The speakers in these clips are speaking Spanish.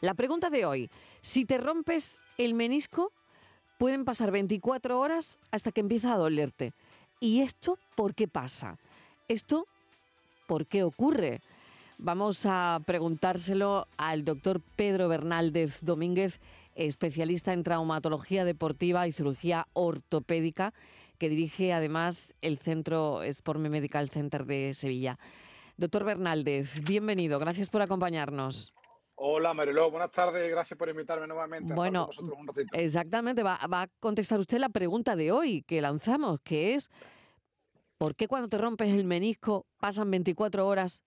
La pregunta de hoy, si te rompes el menisco, pueden pasar 24 horas hasta que empieza a dolerte. ¿Y esto por qué pasa? ¿Esto por qué ocurre? Vamos a preguntárselo al doctor Pedro Bernaldez Domínguez, especialista en traumatología deportiva y cirugía ortopédica, que dirige además el Centro Sporme Medical Center de Sevilla. Doctor Bernaldez, bienvenido, gracias por acompañarnos. Hola Mariló, buenas tardes, gracias por invitarme nuevamente. Bueno, exactamente, va, va, a contestar usted la pregunta de hoy que lanzamos, que es, ¿por qué cuando te rompes el menisco pasan 24 horas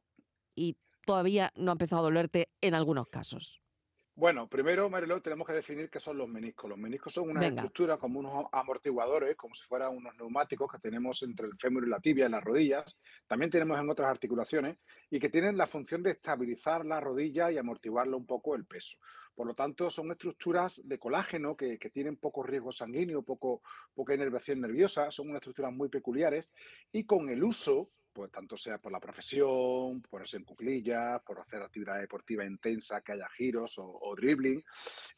y todavía no ha empezado a dolerte en algunos casos? Bueno, primero, Mariló, tenemos que definir qué son los meniscos. Los meniscos son una estructura como unos amortiguadores, como si fueran unos neumáticos que tenemos entre el fémur y la tibia y las rodillas. También tenemos en otras articulaciones y que tienen la función de estabilizar la rodilla y amortiguarle un poco el peso. Por lo tanto, son estructuras de colágeno que, tienen poco riesgo sanguíneo, poco, poca inervación nerviosa, son unas estructuras muy peculiares y con el uso pues tanto sea por la profesión, por hacer en cuclillas, por hacer actividad deportiva intensa, que haya giros o, dribbling,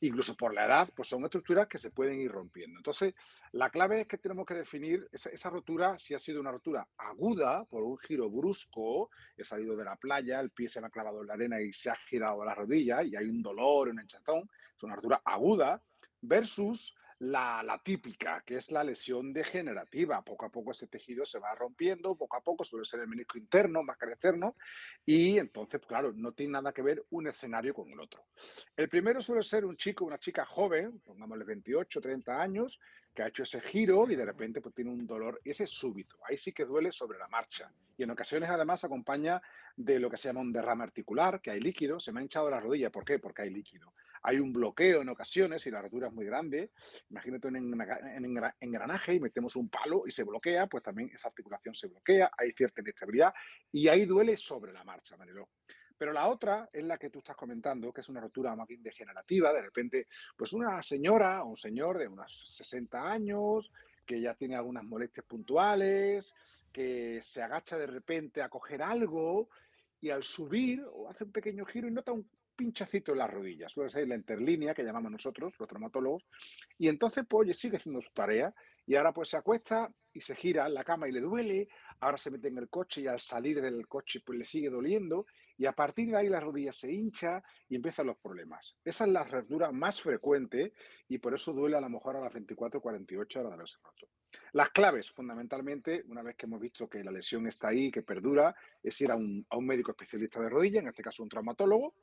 incluso por la edad, pues son estructuras que se pueden ir rompiendo. Entonces, la clave es que tenemos que definir esa, rotura, si ha sido una rotura aguda por un giro brusco, he salido de la playa, el pie se me ha clavado en la arena y se ha girado la rodilla y hay un dolor, un enchatón, es una rotura aguda, versus la, típica, que es la lesión degenerativa. Poco a poco ese tejido se va rompiendo, poco a poco suele ser el menisco interno más que el externo, y entonces, claro, no tiene nada que ver un escenario con el otro. El primero suele ser un chico, una chica joven, pongámosle 28, 30 años, que ha hecho ese giro y de repente pues, tiene un dolor, y ese es súbito, ahí sí que duele sobre la marcha. Y en ocasiones además acompaña de lo que se llama un derrame articular, que hay líquido, se me ha hinchado la rodilla, ¿por qué? Porque hay líquido hay un bloqueo en ocasiones y la rotura es muy grande. Imagínate un engranaje y metemos un palo y se bloquea, pues también esa articulación se bloquea, hay cierta inestabilidad y ahí duele sobre la marcha, Mariló. Pero la otra es la que tú estás comentando, que es una rotura más bien degenerativa. De repente, pues una señora o un señor de unos 60 años, que ya tiene algunas molestias puntuales, que se agacha de repente a coger algo y al subir o hace un pequeño giro y nota un pinchacito en las rodillas, suele ser la interlínea que llamamos nosotros, los traumatólogos, y entonces pues sigue haciendo su tarea. Y ahora pues se acuesta y se gira en la cama y le duele, ahora se mete en el coche y al salir del coche pues le sigue doliendo. Y a partir de ahí la rodilla se hincha y empiezan los problemas. Esa es la rotura más frecuente y por eso duele a lo mejor a las 24 o 48 horas de haberse roto. Las claves, fundamentalmente, una vez que hemos visto que la lesión está ahí, que perdura, es ir a un, a un médico especialista de rodilla, en este caso un traumatólogo,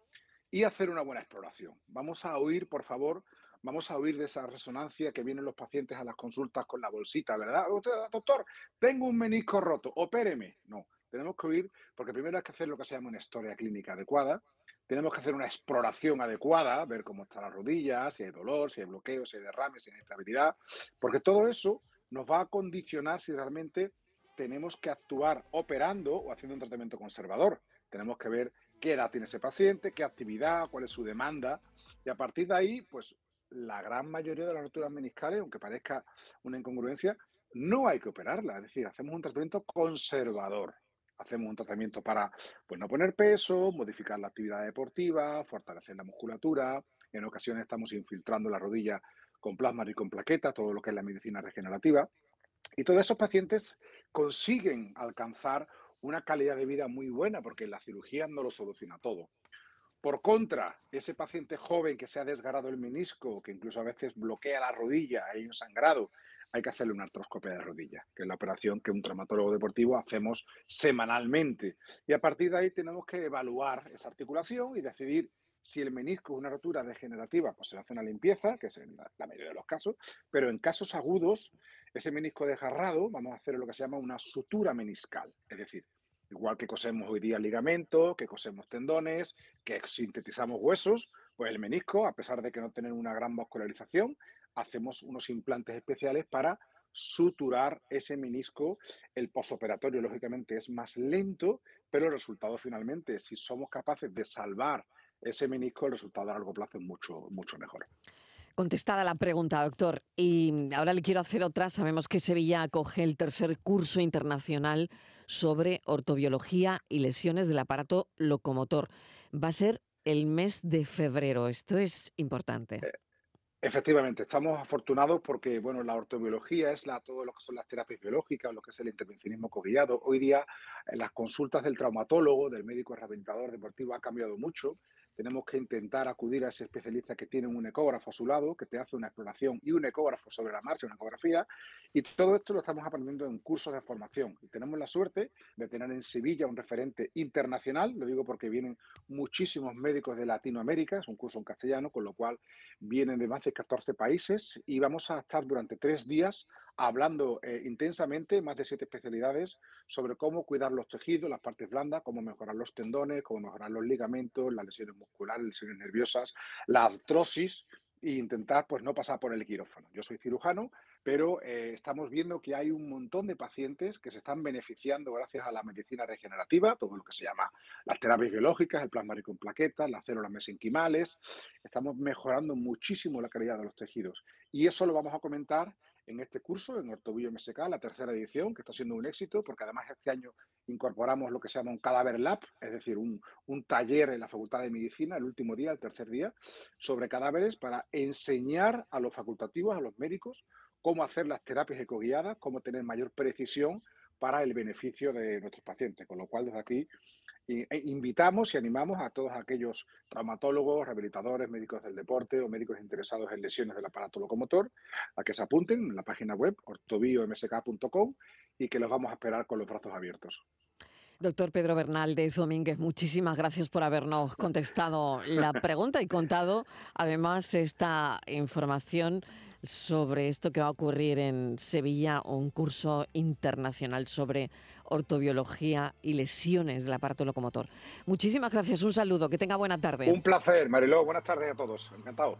y hacer una buena exploración. Vamos a oír, por favor, vamos a oír de esa resonancia que vienen los pacientes a las consultas con la bolsita, ¿verdad? Doctor, tengo un menisco roto, opéreme. No, tenemos que oír, porque primero hay que hacer lo que se llama una historia clínica adecuada, tenemos que hacer una exploración adecuada, ver cómo está la rodilla, si hay dolor, si hay bloqueo, si hay derrame, si hay inestabilidad, porque todo eso nos va a condicionar si realmente tenemos que actuar operando o haciendo un tratamiento conservador. Tenemos que ver qué edad tiene ese paciente, qué actividad, cuál es su demanda. Y a partir de ahí, pues la gran mayoría de las roturas meniscales, aunque parezca una incongruencia, no hay que operarla. Es decir, hacemos un tratamiento conservador. Hacemos un tratamiento para pues, no poner peso, modificar la actividad deportiva, fortalecer la musculatura. En ocasiones estamos infiltrando la rodilla con plasma y con plaquetas, todo lo que es la medicina regenerativa. Y todos esos pacientes consiguen alcanzar una calidad de vida muy buena, porque la cirugía no lo soluciona todo. Por contra, ese paciente joven que se ha desgarrado el menisco, que incluso a veces bloquea la rodilla, hay un sangrado, hay que hacerle una artroscopia de rodilla, que es la operación que un traumatólogo deportivo hacemos semanalmente. Y a partir de ahí tenemos que evaluar esa articulación y decidir si el menisco es una rotura degenerativa, pues se le hace una limpieza, que es en la, mayoría de los casos, pero en casos agudos, ese menisco desgarrado, vamos a hacer lo que se llama una sutura meniscal, es decir, igual que cosemos hoy día ligamentos, que cosemos tendones, que sintetizamos huesos, pues el menisco, a pesar de que no tiene una gran vascularización, hacemos unos implantes especiales para suturar ese menisco. El posoperatorio, lógicamente, es más lento, pero el resultado finalmente, si somos capaces de salvar ese menisco, el resultado a largo plazo es mucho, mucho mejor. Contestada la pregunta, doctor. Y ahora le quiero hacer otra. Sabemos que Sevilla acoge el tercer curso internacional sobre ortobiología y lesiones del aparato locomotor. Va a ser el mes de febrero. Esto es importante. Eh, efectivamente, estamos afortunados porque bueno, la ortobiología es la, todo lo que son las terapias biológicas, lo que es el intervencionismo coguiado. Hoy día las consultas del traumatólogo, del médico rehabilitador deportivo ha cambiado mucho tenemos que intentar acudir a ese especialista que tiene un ecógrafo a su lado, que te hace una exploración y un ecógrafo sobre la marcha, una ecografía, y todo esto lo estamos aprendiendo en cursos de formación. Y tenemos la suerte de tener en Sevilla un referente internacional, lo digo porque vienen muchísimos médicos de Latinoamérica, es un curso en castellano, con lo cual vienen de más de 14 países y vamos a estar durante tres días hablando eh, intensamente, más de siete especialidades, sobre cómo cuidar los tejidos, las partes blandas, cómo mejorar los tendones, cómo mejorar los ligamentos, las lesiones musculares, lesiones nerviosas, la artrosis e intentar pues no pasar por el quirófano. Yo soy cirujano, pero eh, estamos viendo que hay un montón de pacientes que se están beneficiando gracias a la medicina regenerativa, todo lo que se llama las terapias biológicas, el plasma rico en plaquetas, las células mesenquimales. Estamos mejorando muchísimo la calidad de los tejidos y eso lo vamos a comentar en este curso, en Ortobillo MSK, la tercera edición, que está siendo un éxito, porque además este año incorporamos lo que se llama un cadáver lab, es decir, un, un taller en la Facultad de Medicina, el último día, el tercer día, sobre cadáveres para enseñar a los facultativos, a los médicos, cómo hacer las terapias ecoguiadas, cómo tener mayor precisión para el beneficio de nuestros pacientes. Con lo cual, desde aquí e invitamos y animamos a todos aquellos traumatólogos, rehabilitadores, médicos del deporte o médicos interesados en lesiones del aparato locomotor a que se apunten en la página web ortobiomsk.com y que los vamos a esperar con los brazos abiertos. Doctor Pedro Bernal de Domínguez, muchísimas gracias por habernos contestado la pregunta y contado además esta información sobre esto que va a ocurrir en Sevilla, un curso internacional sobre ortobiología y lesiones del aparato locomotor. Muchísimas gracias, un saludo, que tenga buena tarde. Un placer, Mariló, buenas tardes a todos, encantado.